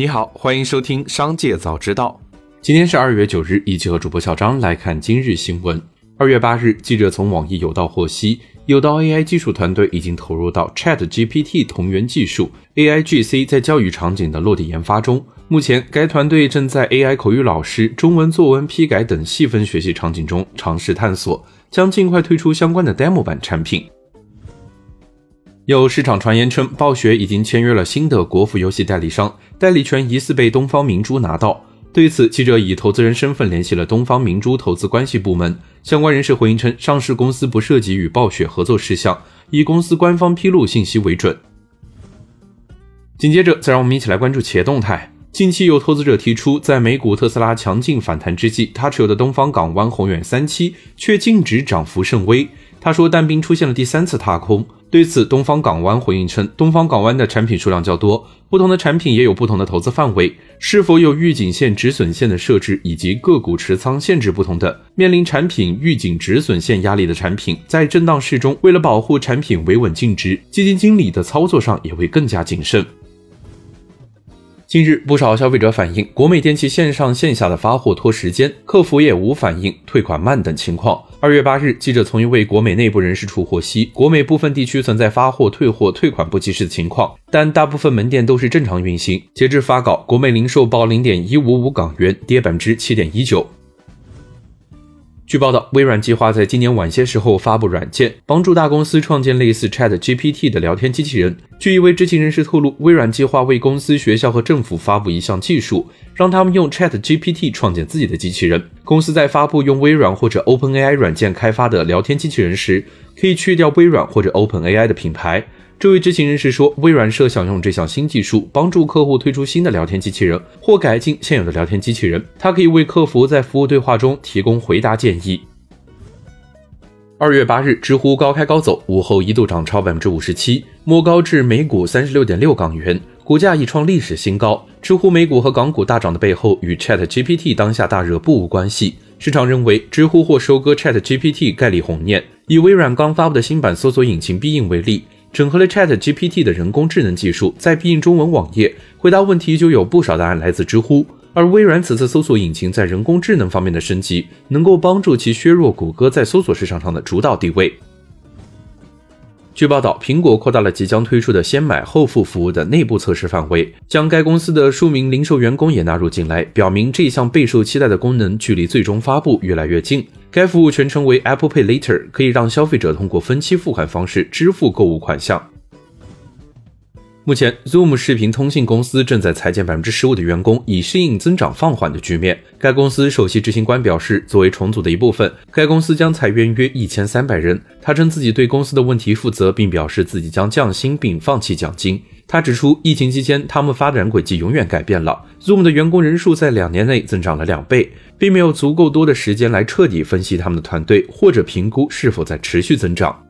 你好，欢迎收听《商界早知道》。今天是二月九日，一起和主播小张来看今日新闻。二月八日，记者从网易有道获悉，有道 AI 技术团队已经投入到 ChatGPT 同源技术 AIGC 在教育场景的落地研发中。目前，该团队正在 AI 口语老师、中文作文批改等细分学习场景中尝试探索，将尽快推出相关的 demo 版产品。有市场传言称，暴雪已经签约了新的国服游戏代理商，代理权疑似被东方明珠拿到。对此，记者以投资人身份联系了东方明珠投资关系部门，相关人士回应称，上市公司不涉及与暴雪合作事项，以公司官方披露信息为准。紧接着，再让我们一起来关注企业动态。近期有投资者提出，在美股特斯拉强劲反弹之际，他持有的东方港湾宏远三期却净值涨幅甚微。他说，淡兵出现了第三次踏空。对此，东方港湾回应称，东方港湾的产品数量较多，不同的产品也有不同的投资范围，是否有预警线、止损线的设置，以及个股持仓限制不同的，面临产品预警止损线压力的产品，在震荡市中，为了保护产品维稳净值，基金经理的操作上也会更加谨慎。近日，不少消费者反映国美电器线上线下的发货拖时间，客服也无反应、退款慢等情况。二月八日，记者从一位国美内部人士处获悉，国美部分地区存在发货、退货、退款不及时的情况，但大部分门店都是正常运行。截至发稿，国美零售报零点一五五港元，跌百分之七点一九。据报道，微软计划在今年晚些时候发布软件，帮助大公司创建类似 Chat GPT 的聊天机器人。据一位知情人士透露，微软计划为公司、学校和政府发布一项技术，让他们用 Chat GPT 创建自己的机器人。公司在发布用微软或者 OpenAI 软件开发的聊天机器人时，可以去掉微软或者 OpenAI 的品牌。这位知情人士说，微软设想用这项新技术帮助客户推出新的聊天机器人或改进现有的聊天机器人，它可以为客服在服务对话中提供回答建议。二月八日，知乎高开高走，午后一度涨超百分之五十七，摸高至每股三十六点六港元，股价已创历史新高。知乎美股和港股大涨的背后，与 Chat GPT 当下大热不无关系。市场认为，知乎或收割 Chat GPT 概率红念。以微软刚发布的新版搜索引擎必应为例。整合了 Chat GPT 的人工智能技术，在必应中文网页回答问题就有不少答案来自知乎。而微软此次搜索引擎在人工智能方面的升级，能够帮助其削弱谷歌在搜索市场上的主导地位。据报道，苹果扩大了即将推出的先买后付服务的内部测试范围，将该公司的数名零售员工也纳入进来，表明这项备受期待的功能距离最终发布越来越近。该服务全称为 Apple Pay Later，可以让消费者通过分期付款方式支付购物款项。目前，Zoom 视频通信公司正在裁减百分之十五的员工，以适应增长放缓的局面。该公司首席执行官表示，作为重组的一部分，该公司将裁员约一千三百人。他称自己对公司的问题负责，并表示自己将降薪并放弃奖金。他指出，疫情期间他们发展轨迹永远改变了。Zoom 的员工人数在两年内增长了两倍，并没有足够多的时间来彻底分析他们的团队或者评估是否在持续增长。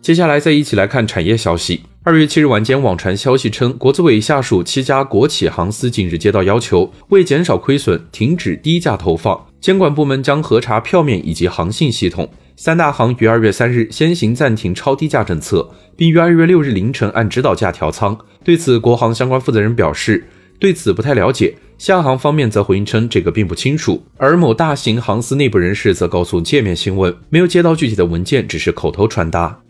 接下来再一起来看产业消息。二月七日晚间，网传消息称，国资委下属七家国企航司近日接到要求，为减少亏损，停止低价投放。监管部门将核查票面以及航信系统。三大行于二月三日先行暂停超低价政策，并于二月六日凌晨按指导价调仓。对此，国航相关负责人表示，对此不太了解。厦航方面则回应称，这个并不清楚。而某大型航司内部人士则告诉界面新闻，没有接到具体的文件，只是口头传达。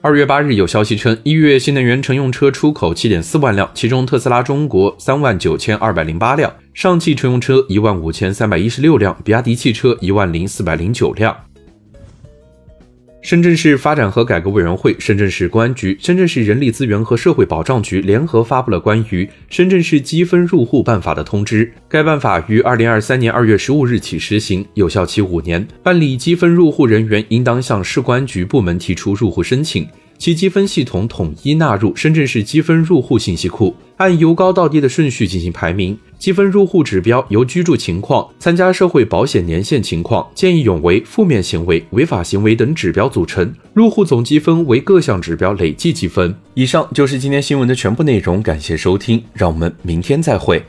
二月八日，有消息称，一月新能源乘用车出口七点四万辆，其中特斯拉中国三万九千二百零八辆，上汽乘用车一万五千三百一十六辆，比亚迪汽车一万零四百零九辆。深圳市发展和改革委员会、深圳市公安局、深圳市人力资源和社会保障局联合发布了关于《深圳市积分入户办法》的通知。该办法于二零二三年二月十五日起实行，有效期五年。办理积分入户人员应当向市公安局部门提出入户申请。其积分系统统一纳入深圳市积分入户信息库，按由高到低的顺序进行排名。积分入户指标由居住情况、参加社会保险年限情况、见义勇为、负面行为、违法行为等指标组成。入户总积分为各项指标累计积分。以上就是今天新闻的全部内容，感谢收听，让我们明天再会。